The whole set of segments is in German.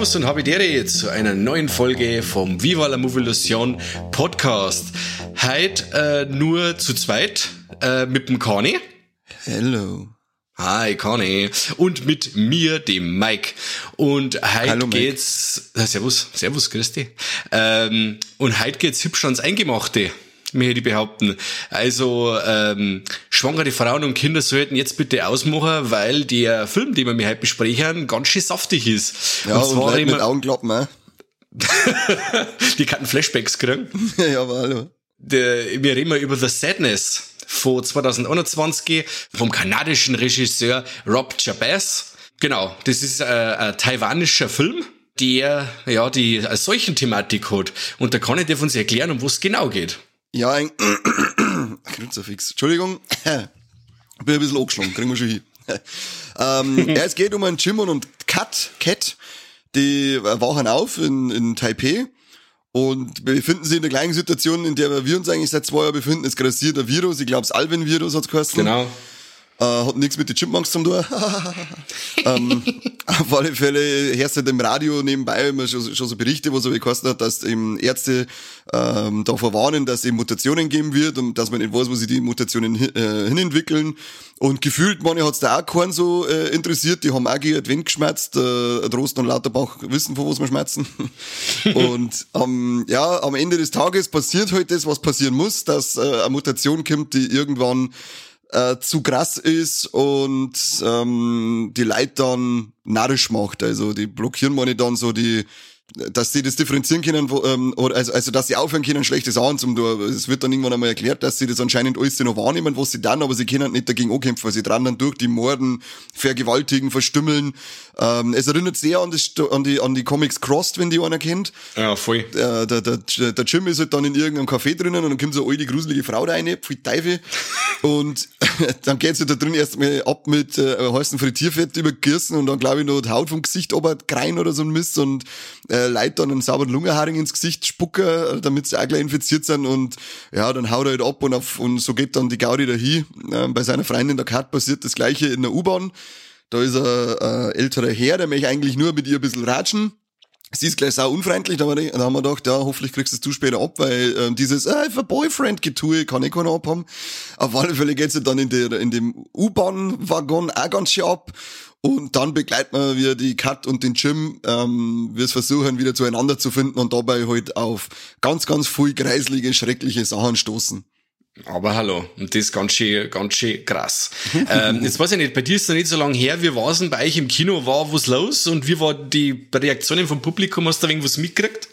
Servus und Habidere zu einer neuen Folge vom Viva la Movilusion Podcast. Heute äh, nur zu zweit äh, mit dem Kani. Hello. Hi, Conny. Und mit mir, dem Mike. Und heute Hallo, Mike. geht's, äh, servus, servus, Christi. Ähm, und heute geht's hübsch ans Eingemachte, möchte ich behaupten. Also, ähm, schwangere Frauen und Kinder sollten jetzt bitte ausmachen, weil der Film, den wir mir heute besprechen, ganz schön saftig ist. Ja, und, und Leute mit Augenklappen, äh? die kann Flashbacks kriegen. ja, aber hallo. Der, wir reden mal über The Sadness von 2021 vom kanadischen Regisseur Rob Chabas. Genau, das ist äh, ein taiwanischer Film, der ja die als solchen Thematik hat. Und da kann ich dir von uns erklären, um was es genau geht. Ja, ein Kruzifix. Entschuldigung. Bin ein bisschen angeschlagen, kriegen wir schon hin. ähm, ja, es geht um einen Jim und Kat, Cat, die wachen auf in, in Taipei und befinden sich in der gleichen Situation, in der wir uns eigentlich seit zwei Jahren befinden. Es grassiert ein Virus, ich glaube, das Alvin-Virus hat's geheißen. Genau. Äh, hat nichts mit den Chipmunks zu tun. ähm, auf alle Fälle hörst du halt im Radio nebenbei immer schon, schon so Berichte, wo so gekostet hat, dass eben Ärzte ähm, davor warnen, dass es eben Mutationen geben wird und dass man nicht weiß, wo sich die Mutationen hin, äh, hinentwickeln. Und gefühlt, manche hat's da auch keinen so äh, interessiert, die haben auch Advent geschmerzt, äh, Trost und Lauterbach wissen, von was wir schmerzen. und ähm, ja, am Ende des Tages passiert halt das, was passieren muss, dass äh, eine Mutation kommt, die irgendwann äh, zu krass ist und ähm, die Leute dann narrisch macht. Also die blockieren meine dann so die dass sie das differenzieren können, wo, ähm, oder also, also dass sie aufhören können, schlechte Sachen zum tun. Es wird dann irgendwann einmal erklärt, dass sie das anscheinend alles noch wahrnehmen, was sie dann, aber sie können nicht dagegen ankämpfen, weil sie dran dann durch die Morden, vergewaltigen, verstümmeln. Ähm, es erinnert sehr an, das, an, die, an die Comics Crossed, wenn die einer kennt. Ja, voll. Der, der, der, der Jim ist halt dann in irgendeinem Café drinnen und dann kommt so eine alte, gruselige Frau da rein, viel Teufel. und dann geht sie da drin erstmal ab mit äh, heißen Frittierfett übergießen und dann glaube ich noch die Haut vom Gesicht aber rein oder so ein Mist und äh, Leute dann einen sauberen Lungenharing ins Gesicht spucken, äh, damit sie auch gleich infiziert sind und ja, dann haut er halt ab und, auf, und so geht dann die Gaudi dahin. Äh, bei seiner Freundin der Kat passiert das gleiche in der U-Bahn. Da ist ein äh, älterer Herr, der möchte eigentlich nur mit ihr ein bisschen ratschen. Sie ist gleich sau unfreundlich, da haben wir, gedacht, ja, hoffentlich kriegst du es du später ab, weil ähm, dieses äh, für Boyfriend-Getue kann ich keiner abhaben. Auf alle Fälle geht's ja dann in, der, in dem U-Bahn-Waggon auch ganz schön ab. Und dann begleiten wir wieder die Kat und den Jim, ähm, wir es versuchen wieder zueinander zu finden und dabei halt auf ganz, ganz viel kreislige, schreckliche Sachen stoßen. Aber hallo, und das ist ganz schön, ganz schön krass. ähm, jetzt weiß ich nicht, bei dir ist es noch nicht so lange her, wie war es denn bei euch im Kino? War was los? Und wie war die Reaktionen vom Publikum? Hast du da irgendwas mitgekriegt?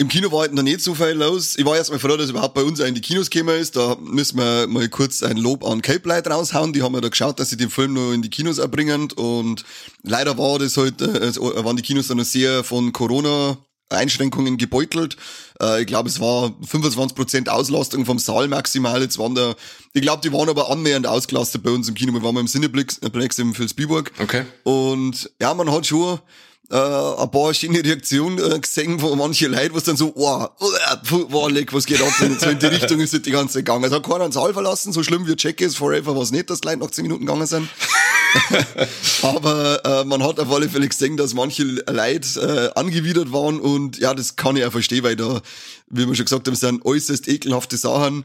Im Kino war halt noch nicht so viel los. Ich war erstmal froh, dass überhaupt bei uns in die Kinos gekommen ist. Da müssen wir mal kurz ein Lob an Cape Light raushauen. Die haben ja da geschaut, dass sie den Film noch in die Kinos erbringen. Und leider war das halt, äh, waren die Kinos dann noch sehr von Corona Einschränkungen gebeutelt. Äh, ich glaube, es war 25% Auslastung vom Saal maximal. Jetzt waren da, ich glaube, die waren aber annähernd ausgelastet bei uns im Kino. Wir waren mal im Cineplex im Vilsbiburg. Okay. Und ja, man hat schon äh, ein paar schöne Reaktionen äh, gesehen von manchen Leuten, was dann so, oh, oh, leck, was geht ab? Und so in die Richtung ist es die ganze Zeit gegangen. Es hat keiner einen Saal verlassen, so schlimm wie Check is Forever war es nicht, dass die Leute nach 10 Minuten gegangen sind. Aber äh, man hat auf alle Fälle gesehen, dass manche Leute äh, angewidert waren und ja, das kann ich auch verstehen, weil da, wie wir schon gesagt haben, sind äußerst ekelhafte Sachen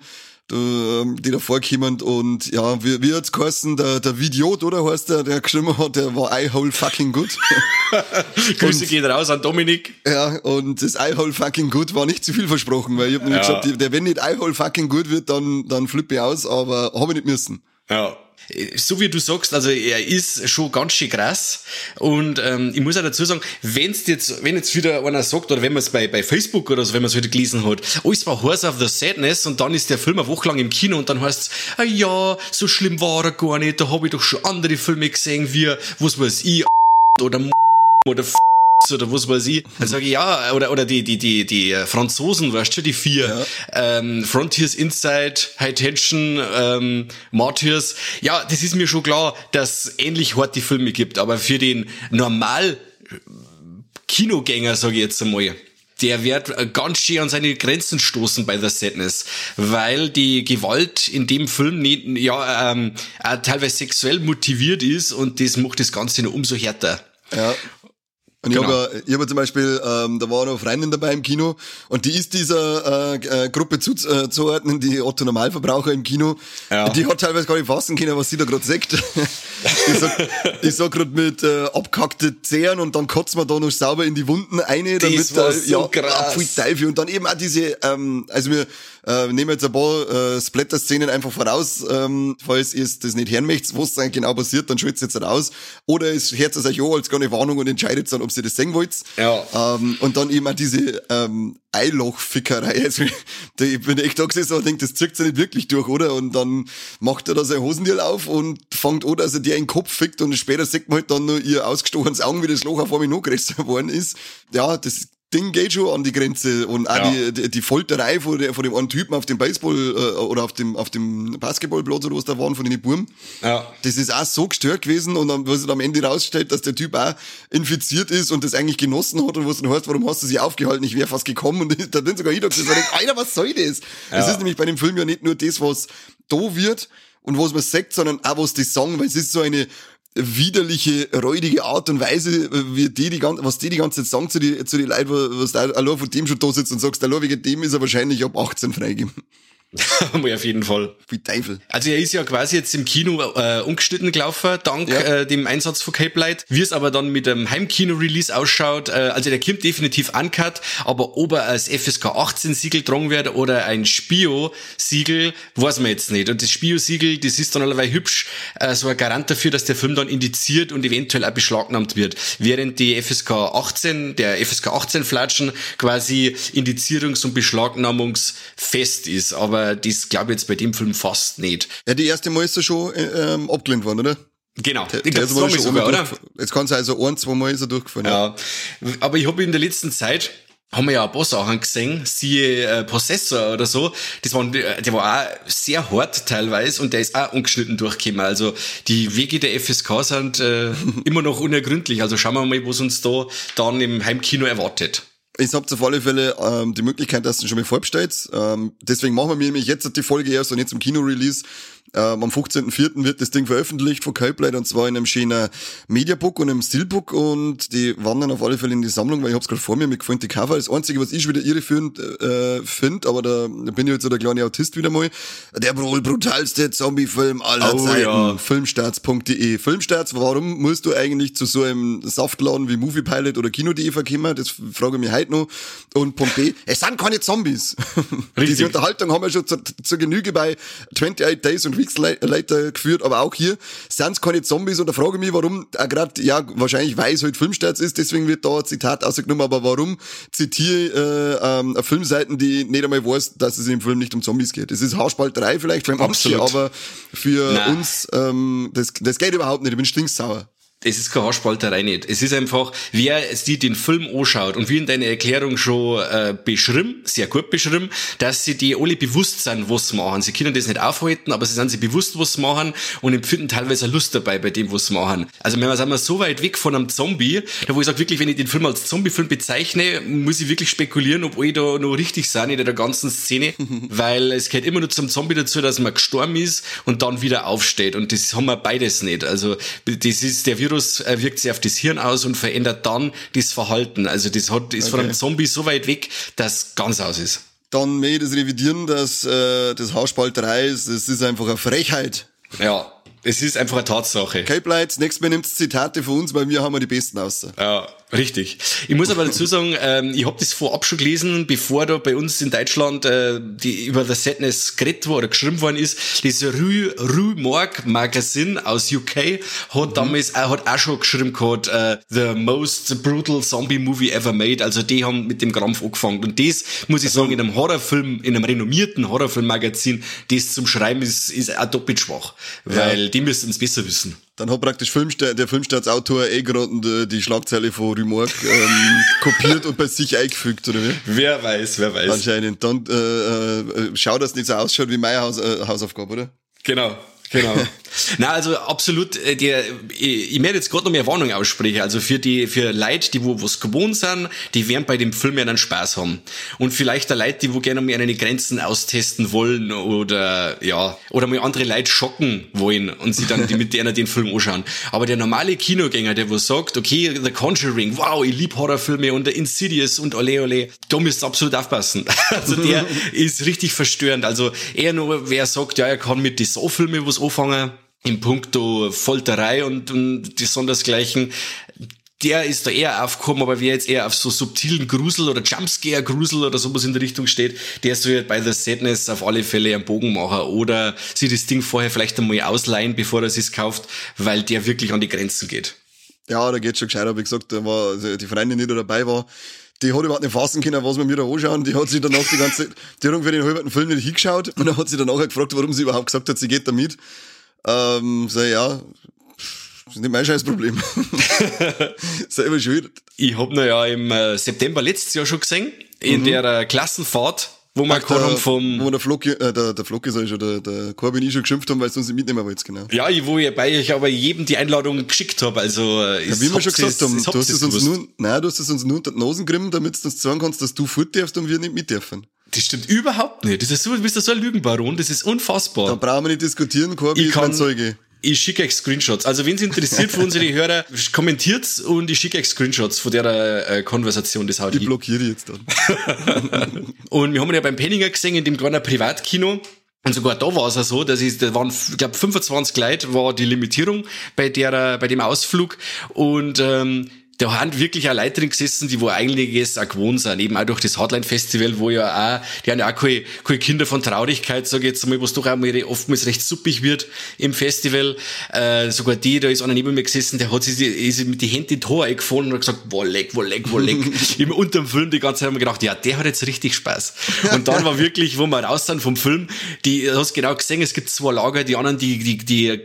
die da vorkommen und ja, wie, wie hat's geheißen, der, der Videot, oder heißt der, der geschrieben hat, der war I hole fucking good. Grüße gehen raus an Dominik. Ja, und das I hole fucking good war nicht zu viel versprochen, weil ich hab nämlich Ja. gesagt, der, wenn nicht I hole fucking good wird, dann, dann flippe ich aus, aber habe ich nicht müssen. Ja. So wie du sagst, also er ist schon ganz schön krass. Und ähm, ich muss auch dazu sagen, wenn's jetzt, wenn jetzt wieder einer sagt, oder wenn man es bei, bei Facebook oder so, wenn man es heute gelesen hat, oh, es war Horse of the Sadness und dann ist der Film eine Woche lang im Kino und dann heißt es, ah ja, so schlimm war er gar nicht, da habe ich doch schon andere Filme gesehen, wie, was weiß ich, oder oder oder was weiß ich. Dann sage ich, ja, oder, oder die, die, die, die äh, Franzosen, weißt du, die vier. Ja. Ähm, Frontiers Inside, High Tension, ähm, Martyrs. Ja, das ist mir schon klar, dass es ähnlich hart die Filme gibt, aber für den normal Kinogänger, sage ich jetzt einmal, der wird ganz schön an seine Grenzen stoßen bei der Sadness, weil die Gewalt in dem Film nicht, ja, ähm, teilweise sexuell motiviert ist und das macht das Ganze noch umso härter. Ja. Und genau. ich habe ich hab zum Beispiel, ähm, da war noch Freundin dabei im Kino und die ist dieser äh, äh, Gruppe zuzuordnen, die Otto Normalverbraucher im Kino. Ja. Und die hat teilweise gar nicht fassen können, was sie da gerade sagt. ich sag, ich sag gerade mit äh, abkackte Zähren und dann kotzt man da noch sauber in die Wunden eine, damit das war so ja, krass. Teufel. Und dann eben auch diese, ähm, also wir äh, nehmen jetzt ein paar äh, Splatter-Szenen einfach voraus, ähm, falls ihr das nicht hören möchtet, was eigentlich genau passiert, dann schwitzt jetzt raus. Oder es hört es euch an als keine Warnung und entscheidet dann, ob ihr das sehen wollt. Ja. Ähm, und dann eben auch diese ähm, Eilochfickerei. Also, ich bin echt da gesessen und denke, das zirkt ja nicht wirklich durch, oder? Und dann macht er da sein Hosendiel auf und fängt an, dass er dir in den Kopf fickt und später sieht man halt dann nur ihr ausgestochenes Augen, wie das Loch auf einmal noch größer geworden ist. Ja, das Ding geht schon an die Grenze und auch ja. die, die, die, Folterei von, der, von dem einen Typen auf dem Baseball äh, oder auf dem, auf dem Basketballplatz oder was da waren von den Burm. Ja. Das ist auch so gestört gewesen und dann, was sich am Ende rausstellt, dass der Typ auch infiziert ist und das eigentlich genossen hat und was dann heißt, warum hast du sie aufgehalten? Ich wäre fast gekommen und da bin sogar ich da und Alter, was soll das? Ja. Das ist nämlich bei dem Film ja nicht nur das, was da wird, und was man sagt, sondern auch was die sagen, weil es ist so eine widerliche, räudige Art und Weise, wie die, die was die die ganze Zeit sagen zu die, zu die Leuten, was da allein von dem schon da sitzt und sagst, allein wegen dem ist er wahrscheinlich ab 18 freigegeben. auf jeden Fall. Wie Teufel. Also er ist ja quasi jetzt im Kino äh, ungeschnitten gelaufen, dank ja. äh, dem Einsatz von Cape Light. Wie es aber dann mit dem Heimkino-Release ausschaut, äh, also der kommt definitiv uncut, aber ob er als FSK 18 Siegel dran wird oder ein Spio-Siegel, weiß man jetzt nicht. Und das Spio-Siegel, das ist dann allerweil hübsch, äh, so ein Garant dafür, dass der Film dann indiziert und eventuell auch beschlagnahmt wird. Während die FSK 18, der FSK 18 Flatschen quasi Indizierungs- und Beschlagnahmungsfest ist. Aber das glaube ich jetzt bei dem Film fast nicht. Ja, die erste Mal ist er schon äh, ähm, abgelehnt worden, oder? Genau, der, ich glaube, das war schon sogar, oder? Jetzt kann es also ein, zwei Mal ist er durchgefahren. Ja, ja. aber ich habe in der letzten Zeit haben wir ja ein paar Sachen gesehen, siehe äh, Possessor oder so, das waren, der war auch sehr hart teilweise und der ist auch ungeschnitten durchgekommen. Also die Wege der FSK sind äh, immer noch unergründlich. Also schauen wir mal, was uns da dann im Heimkino erwartet. Ich habt auf alle Fälle ähm, die Möglichkeit, dass du schon mal vorbestellt. Ähm, deswegen machen wir nämlich jetzt die Folge erst und jetzt zum Kino-Release. Ähm, am 15.04. wird das Ding veröffentlicht von Copeland und zwar in einem schönen Mediabook und einem Steelbook und die wandern auf alle Fälle in die Sammlung, weil ich hab's gerade vor mir, mir gefällt die Cover. Das Einzige, was ich wieder irreführend äh, finde, aber da, da bin ich jetzt so der kleine Autist wieder mal, der wohl brutalste Zombie-Film aller oh, Zeiten. Ja. Filmstarts.de. Filmstarts, warum musst du eigentlich zu so einem Saftladen wie Moviepilot oder Kino.de verkommen? Das frage ich mich heute noch. Und Punkt B, es sind keine Zombies. Richtig. Diese Unterhaltung haben wir schon zur, zur Genüge bei 28 Days und Weeks Later geführt, aber auch hier sind es keine Zombies und da frage ich mich, warum, äh, gerade, ja, wahrscheinlich weil es halt Filmstarts ist, deswegen wird da ein Zitat ausgenommen, aber warum zitiere äh, ähm, Filmseiten, die nicht einmal weiß, dass es im Film nicht um Zombies geht. Es ist Haarspalterei vielleicht für manche, aber für Nein. uns, ähm, das, das geht überhaupt nicht, ich bin stinksauer es ist keine Haarspalterei nicht. Es ist einfach, wer sich den Film anschaut und wie in deiner Erklärung schon äh, beschrieben, sehr gut beschrieben, dass sie die alle bewusst sind, was sie machen. Sie können das nicht aufhalten, aber sie sind sich bewusst, was sie machen und empfinden teilweise Lust dabei bei dem, was sie machen. Also wenn wir sind wir so weit weg von einem Zombie, da wo ich sage wirklich, wenn ich den Film als Zombie-Film bezeichne, muss ich wirklich spekulieren, ob ich da noch richtig sein in der ganzen Szene, weil es gehört immer nur zum Zombie dazu, dass man gestorben ist und dann wieder aufsteht und das haben wir beides nicht. Also das ist der Virus Virus äh, wirkt sich auf das Hirn aus und verändert dann das Verhalten. Also das hat, ist okay. von einem Zombie so weit weg, dass ganz aus ist. Dann ich das revidieren, dass äh, das Hausspalterei ist, das ist einfach eine Frechheit. Ja, es ist einfach eine Tatsache. Cape Lights, nächstes Mal nimmt Zitate von uns, weil wir haben die besten aus. Ja, richtig. Ich muss aber dazu sagen, ähm, ich habe das vorab schon gelesen, bevor da bei uns in Deutschland äh, die über The Sadness geredet war oder geschrieben worden ist. Das Rue, Rue Morgue Magazine aus UK hat mhm. damals äh, hat auch schon geschrieben gehabt, äh, The Most Brutal Zombie Movie Ever Made. Also die haben mit dem Krampf angefangen. Und das, muss ich sagen, in einem Horrorfilm, in einem renommierten Horrorfilm-Magazin, das zum Schreiben ist, ist auch doppelt schwach. Weil ja die müssten es besser wissen. Dann hat praktisch Filmsta der Filmstartsautor eh gerade die Schlagzeile von Remark ähm, kopiert und bei sich eingefügt, oder wie? Wer weiß, wer weiß. Anscheinend. Dann äh, äh, schau, dass nicht so ausschaut wie meine Haus, äh, Hausaufgabe, oder? Genau. Genau. Na, also absolut, äh, der, ich, ich werde jetzt gerade noch mehr Warnung aussprechen. Also für die, für Leute, die wo was gewohnt sind, die werden bei dem Film ja dann Spaß haben. Und vielleicht der Leute, die wo gerne mal eine Grenzen austesten wollen oder, ja, oder mal andere Leute schocken wollen und sie dann die, mit denen den Film anschauen. Aber der normale Kinogänger, der wo sagt, okay, The Conjuring, wow, ich liebe Horrorfilme und der Insidious und ole ole, da müsst ihr absolut aufpassen. Also der ist richtig verstörend. Also eher nur, wer sagt, ja, er kann mit die So-Filme was anfangen, in puncto Folterei und, und die Sondersgleichen, der ist da eher aufgekommen, aber wer jetzt eher auf so subtilen Grusel oder Jumpscare-Grusel oder sowas in der Richtung steht, der soll halt bei The Sadness auf alle Fälle einen Bogen machen oder sich das Ding vorher vielleicht einmal ausleihen, bevor er es kauft, weil der wirklich an die Grenzen geht. Ja, da geht schon gescheit, habe ich gesagt, da war die Freundin, die da dabei war, die hat überhaupt nicht fassen können, was wir mir da anschauen. Die hat sich danach die ganze, die hat ungefähr den halben Film nicht hingeschaut und dann hat sie danach gefragt, warum sie überhaupt gesagt hat, sie geht da mit. Ähm, so, ja, das ist nicht mein Scheißproblem. Selber schuld. Ich hab ihn ja im äh, September letztes Jahr schon gesehen, in mhm. der äh, Klassenfahrt, wo wir gerade haben vom... Wo der Flock, äh, der, der Flock ist ja schon, der, der Corbin ich schon geschimpft haben, weil es uns nicht mitnehmen wollt, genau. Ja, ich, wo ich bei euch aber jedem die Einladung geschickt habe, also... Äh, ja, wie wir schon gesagt haben, du hast es uns nur, nein, du hast es uns nur unter die Nosen grimmen, damit du uns sagen kannst, dass du fort darfst und wir nicht mit dürfen. Das stimmt überhaupt nicht. Das ist so, du bist so ein Lügenbaron, das ist unfassbar. Da brauchen wir nicht diskutieren, Corby ist mein Zeuge. Ich schicke euch Screenshots. Also, wenn es interessiert für unsere Hörer, kommentiert's und ich schicke euch Screenshots von der äh, Konversation. Das haut Ich blockiere jetzt dann. und wir haben ja beim Penninger gesehen, in dem kleinen Privatkino. Und sogar da war es ja so, dass ich, da waren, ich glaube, 25 Leute war die Limitierung bei der, bei dem Ausflug. Und ähm, da haben wirklich auch Leute drin gesessen, die wo eigentlich es auch gewohnt sind, eben auch durch das Hardline Festival, wo ja auch, die haben ja auch keine, keine Kinder von Traurigkeit, sage ich jetzt mal, was doch auch mal oftmals recht suppig wird im Festival. Äh, sogar die, da ist einer neben mir gesessen, der hat sich ist mit die Hände in die Haare eingefahren und hat gesagt, wo leck, wo leck, wo leck. Im unterm Film die ganze Zeit haben wir gedacht, ja, der hat jetzt richtig Spaß. Und dann war wirklich, wo wir raus sind vom Film, die, du hast genau gesehen, es gibt zwei Lager, die anderen, die, die, die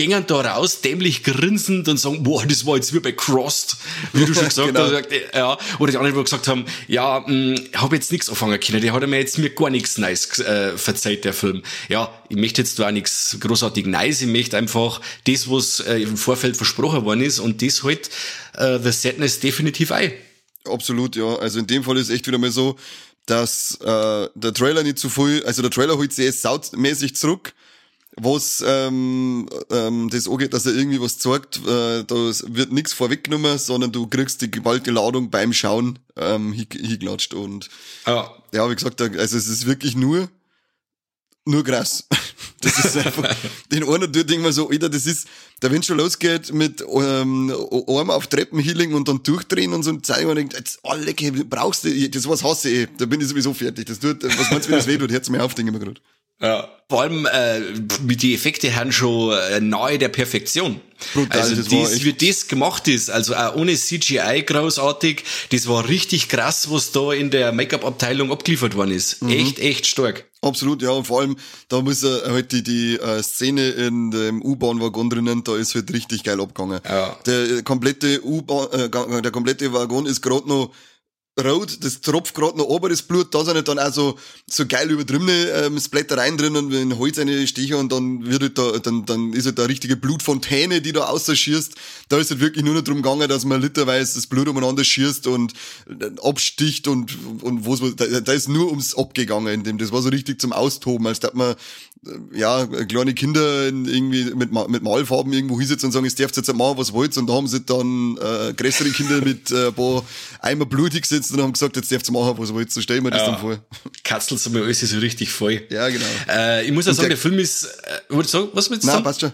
gingen da raus, dämlich grinsend und sagen, boah, das war jetzt wie bei Crossed, wie du schon gesagt genau. hast. Ja, oder die anderen, die gesagt haben, ja, hm, ich habe jetzt nichts anfangen können, der hat mir jetzt mir gar nichts Nice äh, verzeiht, der Film. Ja, ich möchte jetzt auch nichts großartig Nice, ich möchte einfach das, was äh, im Vorfeld versprochen worden ist und das halt äh, The Sadness definitiv ein. Absolut, ja. Also in dem Fall ist echt wieder mal so, dass äh, der Trailer nicht zu viel, also der Trailer holt sich jetzt sautmäßig zurück, was ähm, ähm, das angeht, dass er irgendwie was zeigt, äh, da wird nichts vorweggenommen, sondern du kriegst die gewaltige Ladung beim Schauen ähm, hingeklatscht und ja. ja, wie gesagt, also es ist wirklich nur nur krass. Das ist einfach, den einen tut irgendwann so, Alter, das ist, da wenn schon losgeht mit ähm, Arm auf Treppenhealing und dann durchdrehen und so und zeigen und denkt, jetzt, leck, brauchst du, das was hasse ich, da bin ich sowieso fertig. Das tut, was meinst du, wie das weh tut? Hört's mir auf, denke ich mir gerade. Ja. Vor allem äh, die Effekte haben schon äh, nahe der Perfektion. Brutal, also das das, wie das gemacht ist, also auch ohne CGI großartig, das war richtig krass, was da in der Make-up-Abteilung abgeliefert worden ist. Mhm. Echt, echt stark. Absolut, ja, und vor allem, da muss er halt die, die äh, Szene in dem U-Bahn-Waggon drinnen, da ist halt richtig geil abgegangen. Ja. Der komplette U-Bahn, äh, der komplette Waggon ist gerade noch rot, das tropft gerade noch ober das Blut, da sind dann auch so, so geil übertriebene ähm, Splattereien drin und wenn Holz eine Stiche und dann wird halt da, dann, dann ist halt da richtige Blutfontäne, die da ausschießt. Da ist halt wirklich nur noch drum gegangen, dass man literweise das Blut umeinander schießt und äh, absticht und, und wo's, da, da ist nur ums Abgegangen in dem. Das war so richtig zum Austoben, als dass man ja, kleine Kinder irgendwie mit, mit Malfarben irgendwo hinsetzen und sagen, es dürft jetzt machen, was wollt. Und da haben sie dann äh, größere Kinder mit äh, ein paar Eimer blutig gesetzt und haben gesagt, jetzt dürft ihr machen, was wollt. So stellen wir das ja. dann vor. Katzelt so mir alles so richtig voll. Ja, genau. Äh, ich muss ja sagen, der, der Film ist, äh, sagen, was willst du Nein, sagen? passt schon.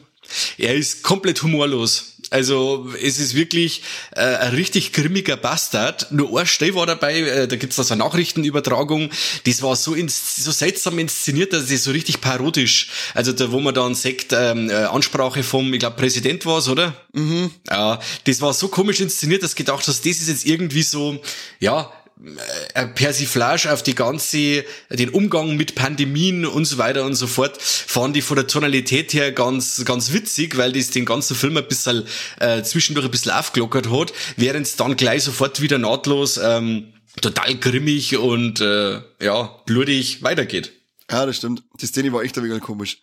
Er ist komplett humorlos. Also es ist wirklich äh, ein richtig grimmiger Bastard. Nur ein Stell war dabei, äh, da gibt's da so eine Nachrichtenübertragung, das war so, ins, so seltsam inszeniert, dass es so richtig parodisch, also da wo man dann sagt, ähm, äh, Ansprache vom, ich glaube Präsident war's, oder? Mhm. Ja, das war so komisch inszeniert, dass gedacht hast, das ist jetzt irgendwie so, ja, Persiflage auf die ganze, den Umgang mit Pandemien und so weiter und so fort, fand ich von der Tonalität her ganz, ganz witzig, weil das den ganzen Film ein bisschen äh, zwischendurch ein bisschen aufgelockert hat, während es dann gleich sofort wieder nahtlos ähm, total grimmig und äh, ja, blutig weitergeht. Ja, das stimmt. Die Szene war echt ein wenig komisch.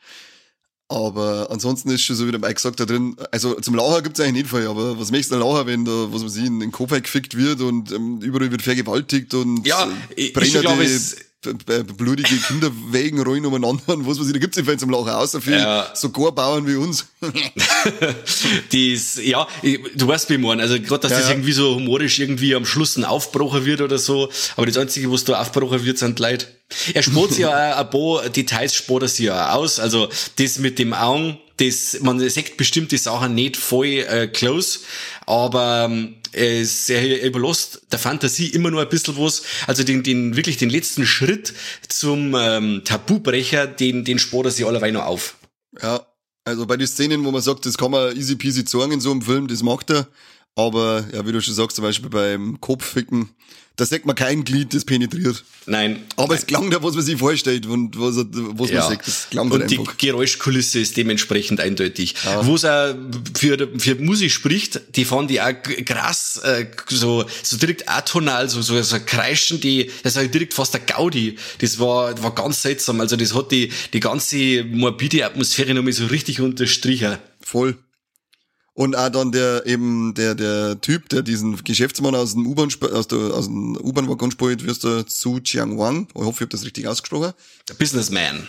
Aber ansonsten ist schon so wie der Mike gesagt da drin, also zum Lachen gibt's eigentlich nicht viel, aber was möchtest du Lachen, wenn da, was man sieht, in den Kopf gefickt wird und ähm, überall wird vergewaltigt und ja, ich, ich glaube, es blutige Kinder wegen rein umeinander und was weiß ich, da gibt's nicht viel zum Lachen, außer für ja. so Gorbauern wie uns. Dies, ja, du weißt, wie ich meine, also gerade, dass ja, das irgendwie so humorisch irgendwie am Schluss ein Aufbrocher wird oder so, aber das Einzige, was da Aufbrocher wird, sind Leute. Er spart ja auch ein paar Details spart er sich ja aus, also das mit dem Augen, das, man sagt bestimmte Sachen nicht voll äh, close, aber ähm, es, er überlässt der Fantasie immer nur ein bisschen was, also den, den wirklich den letzten Schritt zum ähm, Tabubrecher, den, den spart er sich allerweil noch auf. Ja, also bei den Szenen, wo man sagt, das kann man easy peasy sagen in so einem Film, das macht er, aber ja, wie du schon sagst, zum Beispiel beim Kopfficken, da sagt man kein Glied, das penetriert. Nein. Aber nein. es klang da, was man sich vorstellt und was, was ja. man sagt. Das klang und die einfach. Geräuschkulisse ist dementsprechend eindeutig. Ja. Wo es auch für, für Musik spricht, die fand ich auch krass, äh, so, so direkt atonal, so, so, so kreischen, die, das war direkt fast der Gaudi. Das war, war ganz seltsam. Also das hat die, die ganze morbide Atmosphäre nochmal so richtig unterstrichen. Voll. Und auch dann der eben der der Typ, der diesen Geschäftsmann aus dem U-Bahn aus der aus dem U-Bahn-Waggon spielt, wirst du Su Chiang Wang. Ich hoffe, ich habe das richtig ausgesprochen. Der Businessman.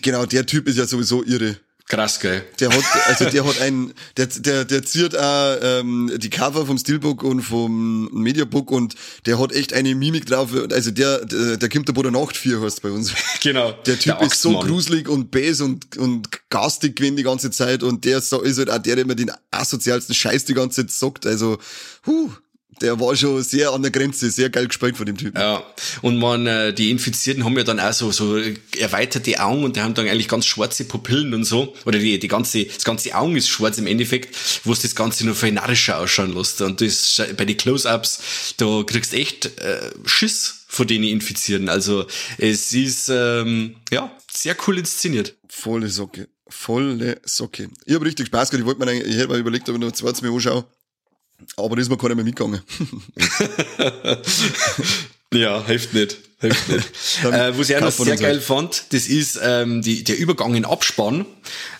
Genau, der Typ ist ja sowieso irre. Krass, gell? Der hat, also der hat ein, der, der, der ziert auch ähm, die Cover vom Steelbook und vom Mediabook und der hat echt eine Mimik drauf. Also der, der, der kommt der Boden Nacht vier heißt bei uns. Genau. Der Typ der ist so gruselig und bäs und, und garstig gewesen die ganze Zeit und der ist halt auch der, der immer den asozialsten Scheiß die ganze Zeit sagt. Also, huh, der war schon sehr an der Grenze, sehr geil gespielt von dem Typen. Ja, und man, äh, die Infizierten haben ja dann auch so, so erweiterte Augen und die haben dann eigentlich ganz schwarze Pupillen und so. Oder die, die ganze, das ganze Augen ist schwarz im Endeffekt, wo es das Ganze nur viel narrischer ausschauen lässt. Und das, bei den Close-Ups, da kriegst echt äh, Schiss vor denen Infizierten. Also es ist, ähm, ja, sehr cool inszeniert. Volle Socke. Volle Socke. Ich habe richtig Spaß gehabt. Ich wollte mir, ich hätte mal überlegt, ob ich noch zweites Mal anschaue. Aber ist mir keiner mehr mitgegangen. ja, hilft nicht. Äh, was ich auch noch sehr geil fand, das ist ähm, die, der Übergang in Abspann.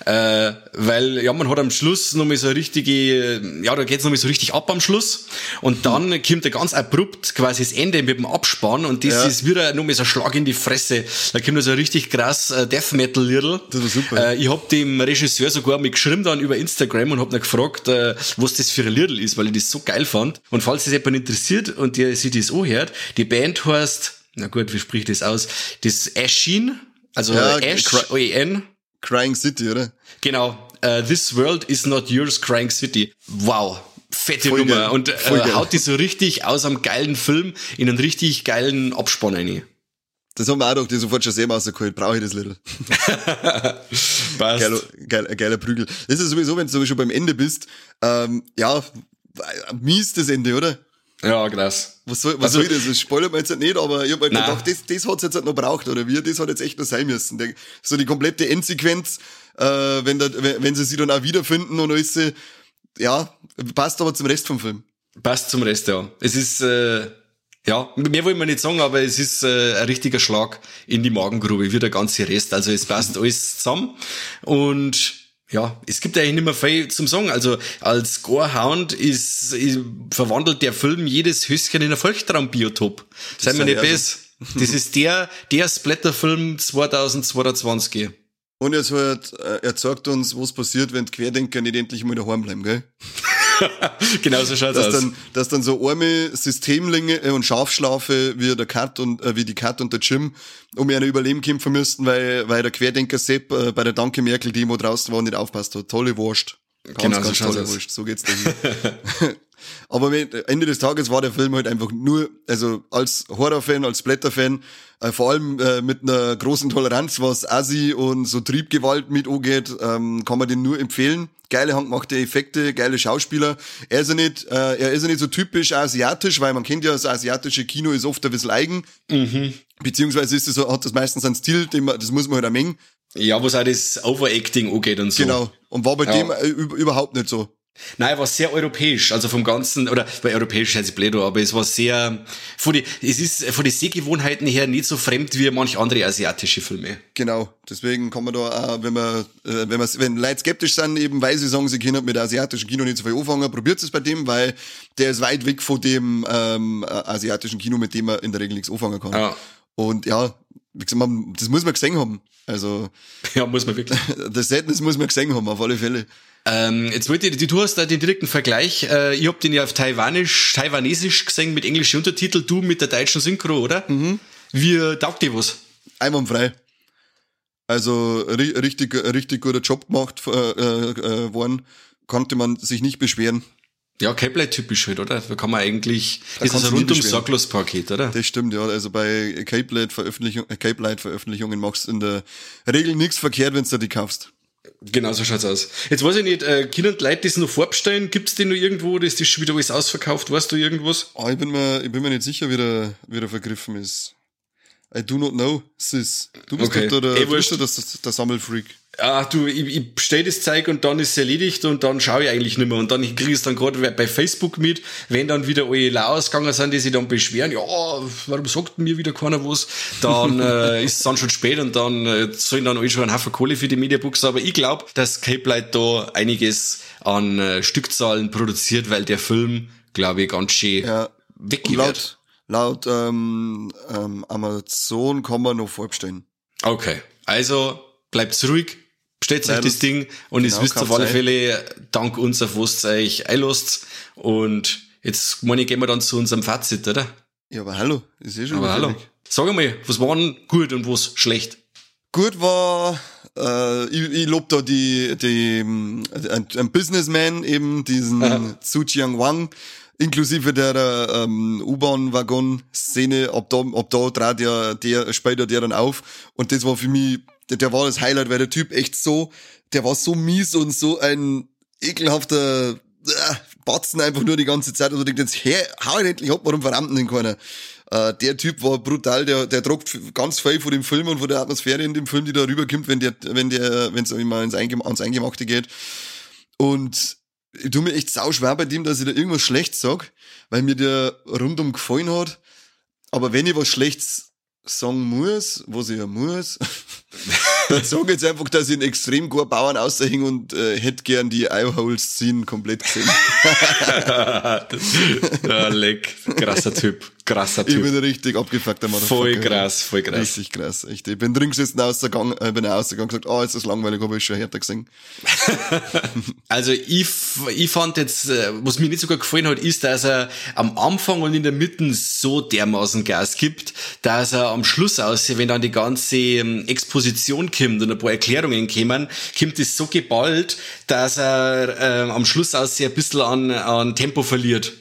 Äh, weil, ja, man hat am Schluss nochmal so richtige, ja, da geht's nochmal so richtig ab am Schluss. Und dann kommt er ganz abrupt quasi das Ende mit dem Abspann und das ja. ist wieder nochmal so ein Schlag in die Fresse. Da kommt so ein richtig krass äh, Death Metal Lidl. Das war super. Äh, ich hab dem Regisseur sogar mit geschrieben dann über Instagram und hab ihn gefragt, äh, was das für ein Lidl ist, weil ich das so geil fand. Und falls das jemand interessiert und der sich das anhört, die Band heißt na gut, wie spricht das aus? Das Ashin, also ja, Ash, O-E-N. Crying City, oder? Genau. Uh, This World is not yours, Crying City. Wow. Fette Voll Nummer. Geil. Und äh, haut die so richtig aus einem geilen Film in einen richtig geilen Abspann rein. Das haben wir auch doch die sofort schon sehr rausgeholt. Brauche ich das Little. Passt. Geiler, geiler, geiler Prügel. Das ist sowieso, wenn du schon beim Ende bist, ähm, ja, mies das Ende, oder? Ja, krass. Was soll, was also, soll das? Das spoilert man jetzt nicht, aber ich hab halt gedacht, das, das hat's jetzt halt noch braucht, oder wie? Das hat jetzt echt noch sein müssen. Der, so die komplette Endsequenz, äh, wenn, da, wenn, wenn sie sie dann auch wiederfinden und alles, ja, passt aber zum Rest vom Film. Passt zum Rest, ja. Es ist, äh, ja, mehr wollen wir nicht sagen, aber es ist äh, ein richtiger Schlag in die Magengrube, wie der ganze Rest. Also es passt alles zusammen und ja, es gibt eigentlich nicht mehr viel zum sagen. Also als Gorehound ist, ist, verwandelt der Film jedes Höschen in ein Volkstraumbiotop. Seien wir nicht besser. Das ist der, der Splatterfilm 2022. Und jetzt halt, er zeigt uns, was passiert, wenn die Querdenker nicht endlich mal daheim bleiben, gell? genau so schaut's dass aus. Dann, dass dann so arme Systemlinge und Schafschlafe wie der Kat und äh, wie die Kat und der Jim um ihr Überleben kämpfen müssten, weil, weil der Querdenker Sepp äh, bei der Danke Merkel Demo draußen war und nicht aufpasst hat. Tolle Wurst. Ganz, Genau, ganz so tolle aus. Wurst. So geht's dahin. Aber wenn- Ende des Tages war der Film halt einfach nur, also als Horrorfan, als Blätterfan, äh, vor allem äh, mit einer großen Toleranz, was Assi und so Triebgewalt mit angeht, ähm, kann man den nur empfehlen. Geile handgemachte Effekte, geile Schauspieler. Er ist ja nicht, äh, er ist ja nicht so typisch asiatisch, weil man kennt ja, das asiatische Kino ist oft ein bisschen eigen. Beziehungsweise ist es so, hat das meistens einen Stil, den man, das muss man halt auch mengen. Ja, was auch das Overacting angeht und so. Genau. Und war bei Ja. dem äh, üb- überhaupt nicht so. Nein, war sehr europäisch, also vom ganzen, oder bei europäisch heißt es blöd, aber es war sehr, von die, es ist von den Sehgewohnheiten her nicht so fremd wie manch andere asiatische Filme. Genau, deswegen kann man da auch, wenn man, äh, wenn man, wenn Leute skeptisch sind, eben weil sie sagen, sie können mit asiatischem Kino nicht so viel anfangen, probiert es bei dem, weil der ist weit weg von dem ähm, äh, asiatischen Kino, mit dem man in der Regel nichts anfangen kann. Ja. Und ja, wie gesagt, man, das muss man gesehen haben. Also Ja, muss man wirklich. das Setness muss man gesehen haben, auf alle Fälle. Ähm, jetzt wollte ich, du hast da den direkten Vergleich. Äh, ich hab den ja auf Taiwanisch, Taiwanesisch gesehen mit englischen Untertitel, du mit der deutschen Synchro, oder? Mhm. Wie äh, taugt dir was? Einwandfrei. Also ri richtig, richtig guter Job gemacht äh, äh, äh, worden, konnte man sich nicht beschweren. Ja, Cape typisch halt, oder? Da kann man eigentlich, Da das ist ein rundum sorglos Paket, oder? Das stimmt, ja. Also bei Cape Light Veröffentlichung, äh, Cape machst du in der Regel nichts verkehrt, wenn du die kaufst. Genau so schaut's aus. Jetzt weiß ich nicht, äh, können die Leute das noch vorbestellen? Gibt's den noch irgendwo? Das ist schon wieder alles ausverkauft. Weißt du irgendwas? Oh, ich bin mir, ich bin mir nicht sicher, wie der, wie der vergriffen ist. I do not know, sis. Du bist Okay. doch der, der, du bist doch der, der Sammelfreak. Ah, du, ich, ich bestell das Zeug und dann ist es erledigt und dann schaue ich eigentlich nicht mehr. Und dann kriege ich es dann gerade bei Facebook mit, wenn dann wieder alle Laos gegangen sind, die sich dann beschweren, ja, warum sagt mir wieder keiner was? Dann äh, ist es dann schon spät und dann äh, sollen dann alle schon einen Haufen Kohle für die Mediabooks. Aber ich glaube, dass Cape Light da einiges an äh, Stückzahlen produziert, weil der Film, glaube ich, ganz schön Ja. weggehen Laut, laut ähm, ähm, Amazon kann man noch vorbestellen. Okay, also bleibt ruhig, bestellt euch das Ding und genau, es wisst auf alle. Fälle, dank uns, auf was ihr euch einlasst. Und jetzt, meine ich, gehen wir dann zu unserem Fazit, oder? Ja, aber hallo, ist eh schon Aber hallo. Sag einmal, was war denn gut und was schlecht? Gut war, äh, ich, ich lob da die, die, ein, ein Businessman eben, diesen Aha. Zhu Jiang Wang, inklusive der ähm, U-Bahn-Waggon-Szene, ab da, ab da trat ja der, später der dann auf und das war für mich, der, der war das Highlight, weil der Typ echt so, der war so mies und so ein ekelhafter äh, Batzen einfach nur die ganze Zeit und du denkst jetzt, hey, hau ihn endlich ab, warum verrammt denn keiner? Äh, der Typ war brutal, der, der f- ganz viel von dem Film und von der Atmosphäre in dem Film, die da rüberkommt, wenn der, wenn der, wenn es immer ins Eingem ans Eingemachte geht. Und ich tu mir echt sau schwer bei dem, dass ich da irgendwas Schlechtes sag, weil mir der rundum gefallen hat. Aber wenn ich was Schlechtes sagen muss, was ich ja muss, ich jetzt einfach, dass ich einen extrem guten Bauern aushänge und äh, hätte gern die Eyeholes-Scene komplett gesehen. ja, leck, krasser Typ, krasser Ich Typ. bin ein richtig abgefuckter Motherfucker. Voll krass, voll krass. Richtig krass, echt. Ich bin drin gesessen, ausgegangen, äh, bin ausgegangen und gesagt, oh, ist das langweilig, habe ich schon härter gesehen. Also ich, ich fand jetzt, äh, was mir nicht sogar gefallen hat, ist, dass er am Anfang und in der Mitte so dermaßen Gas gibt, dass er am Schluss aussieht, wenn dann die ganze ähm, Exposition kommt und ein paar Erklärungen kommen, kommt es so geballt, dass er ähm, am Schluss aussieht ein bisschen an, an Tempo verliert.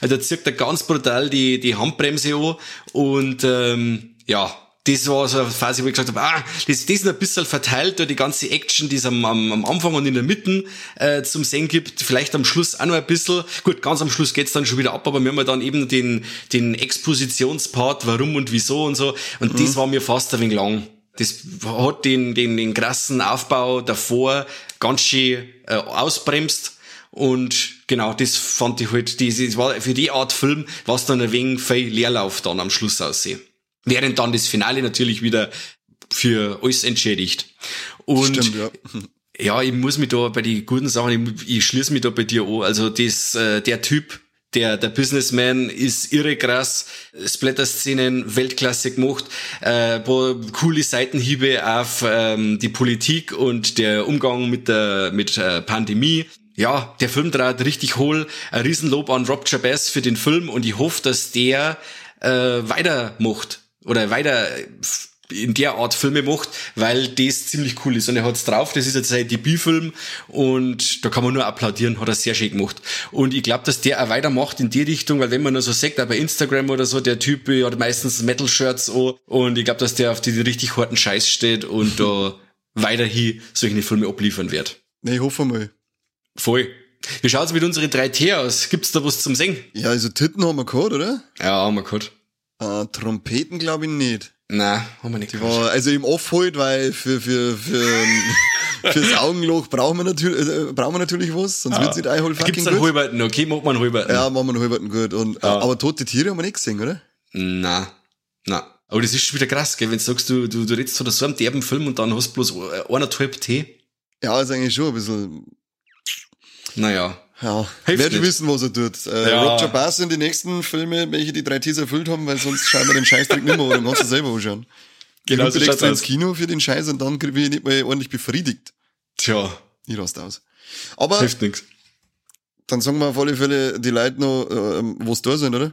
Also da zieht er ganz brutal die, die Handbremse an und ähm, ja, das war so eine Phase, wo ich gesagt habe, ah, das, das ist ein bisschen verteilt, da die ganze Action, die es am, am, am Anfang und in der Mitte äh, zum Sehen gibt, vielleicht am Schluss auch noch ein bisschen. Gut, ganz am Schluss geht's dann schon wieder ab, aber wir haben ja dann eben den, den Expositionspart, warum und wieso und so. Und das war mir fast ein wenig lang. Das hat den, den, den krassen Aufbau davor ganz schön äh, ausbremst. Und genau, das fand ich halt, das, das war für die Art Film, was dann ein wenig viel Leerlauf dann am Schluss aussehen. Während dann das Finale natürlich wieder für alles entschädigt. Und Stimmt, ja. ja, ich muss mich da bei den guten Sachen, ich, ich schließe mich da bei dir an. Also das, äh, der Typ, der, der Businessman ist irre krass, Splatter-Szenen Weltklasse gemacht, äh, coole Seitenhiebe auf ähm, die Politik und der Umgang mit der mit äh, Pandemie. Ja, der Film dreht richtig hohl. Ein Riesenlob an Rob Jabez für den Film und ich hoffe, dass der äh, weitermacht oder weiter in der Art Filme macht, weil das ziemlich cool ist. Und er hat's drauf, das ist jetzt sein Debütfilm und da kann man nur applaudieren, hat er sehr schön gemacht. Und ich glaube, dass der auch weitermacht in die Richtung, weil wenn man nur so sagt, auch bei Instagram oder so, der Typ hat meistens Metal-Shirts an und ich glaube, dass der auf die richtig harten Scheiß steht und da weiterhin solche Filme abliefern wird. Nee, ich hoffe mal. Voll. Wie schaut's mit unseren 3T aus? Gibt's da was zum Singen? Ja, also Titten haben wir gehabt, oder? Ja, haben wir gehabt. Äh, Trompeten glaube ich nicht. Nein, haben wir nicht Die war, also im Off halt, weil für, für, für, fürs Augenloch brauchen wir natürlich, äh, brauchen wir natürlich was, sonst wird's nicht einmal fucking Gibt's einen gut. Halberten? Okay, macht man einen Halberten. Ja, machen wir einen halberten gut. Und, Ja. Aber tote Tiere haben wir nicht gesehen, oder? Na, na. Aber das ist schon wieder krass, gell, wenn du sagst, du, du, du redest von so einem derben Film und dann hast du bloß äh, eineinhalb T. Ja, ist eigentlich schon ein bisschen, Naja. Ja, werde wissen, was er tut. Äh, Ja. Roger Bass sind die nächsten Filme, welche die drei Ts erfüllt haben, weil sonst schauen wir den Scheißdreck nicht mehr dann kannst du selber anschauen. Genau ich so ins. Kino für den Scheiß und dann kriege ich nicht mal ordentlich befriedigt. Tja, Ich rast aus. Aber hilft nix. dann sagen wir auf alle Fälle die Leute noch, ähm, was da sind, oder?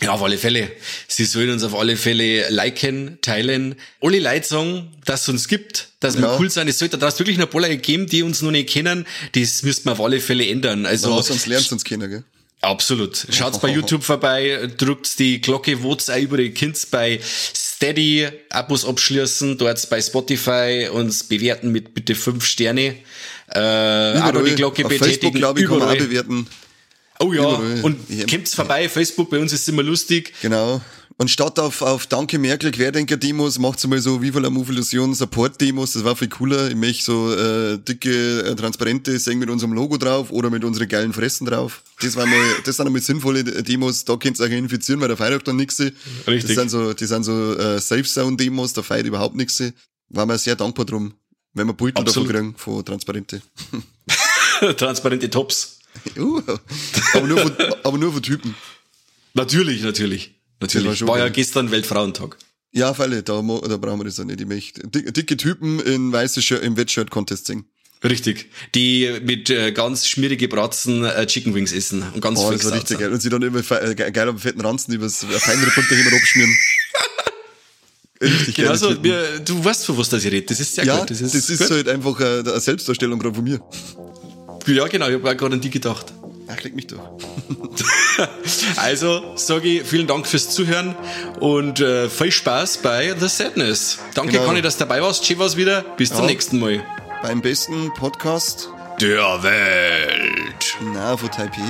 Ja, auf alle Fälle. Sie sollen uns auf alle Fälle liken, teilen. Alle Leute sagen, dass es uns gibt, dass wir Ja. cool sein. Es sollte da wirklich noch Leute geben, die uns noch nicht kennen. Das müssten wir auf alle Fälle ändern. Also, So, sonst lernst du uns kennen, gell? Absolut. Schaut's bei YouTube vorbei, drückt die Glocke, votes auch über die Kids bei Steady, Abos abschließen, dort bei Spotify uns bewerten mit bitte fünf Sterne. Äh, noch die Glocke auf Facebook, betätigen. glaube ich, kann man auch überall. bewerten. Oh ja, überall. und Ja. kommt's vorbei, Facebook, bei uns ist immer lustig. Genau. Und statt auf, auf Danke Merkel Querdenker-Demos macht's mal so Viva la Movilusion Support-Demos, das war viel cooler. Ich möchte so äh, dicke, äh, transparente singen mit unserem Logo drauf oder mit unseren geilen Fressen drauf. Das war mal, das sind einmal sinnvolle Demos, da könnt ihr euch infizieren, weil da feiert dann nix. Richtig. Das sind so, die sind so äh, Safe-Zone-Demos, da feiert überhaupt nix. War mir sehr dankbar drum, wenn wir Beutel davon kriegen, von Transparente. Transparente Tops. Uh, aber, nur von, aber nur von Typen. Natürlich, natürlich. Das war Natürlich. schon War ja gestern Weltfrauentag. Ja, auf alle, da, da brauchen wir das auch nicht. Ich möchte dick- dicke Typen in weiße Shirt, im Wettshirt-Contest singen. Richtig. Die mit äh, ganz schmierige Bratzen äh, Chicken Wings essen und ganz Oh, viel das war richtig geil. Und sie dann immer äh, ge- geil am fetten Ranzen übers Feinripp unterheben abschmieren. Richtig. Genauso, wir, du weißt, von was das ich rede. Das ist sehr ja, gut. das ist, gut. halt einfach äh, eine Selbstdarstellung gerade von mir. Ja, genau, ich habe gerade an die gedacht. Ach, leg mich doch. Also, sage ich vielen Dank fürs Zuhören und äh, viel Spaß bei The Sadness. Danke, Genau. Conny, dass du dabei warst. Schön war's wieder. Bis zum Ja. nächsten Mal. Beim besten Podcast, Der Welt. na, von Taipei.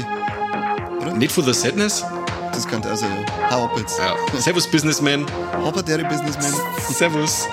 Nicht von The Sadness? Das kann auch sein, ja. Hau ab jetzt. Ja. Servus, Businessman. Hopper, der Businessman. Servus.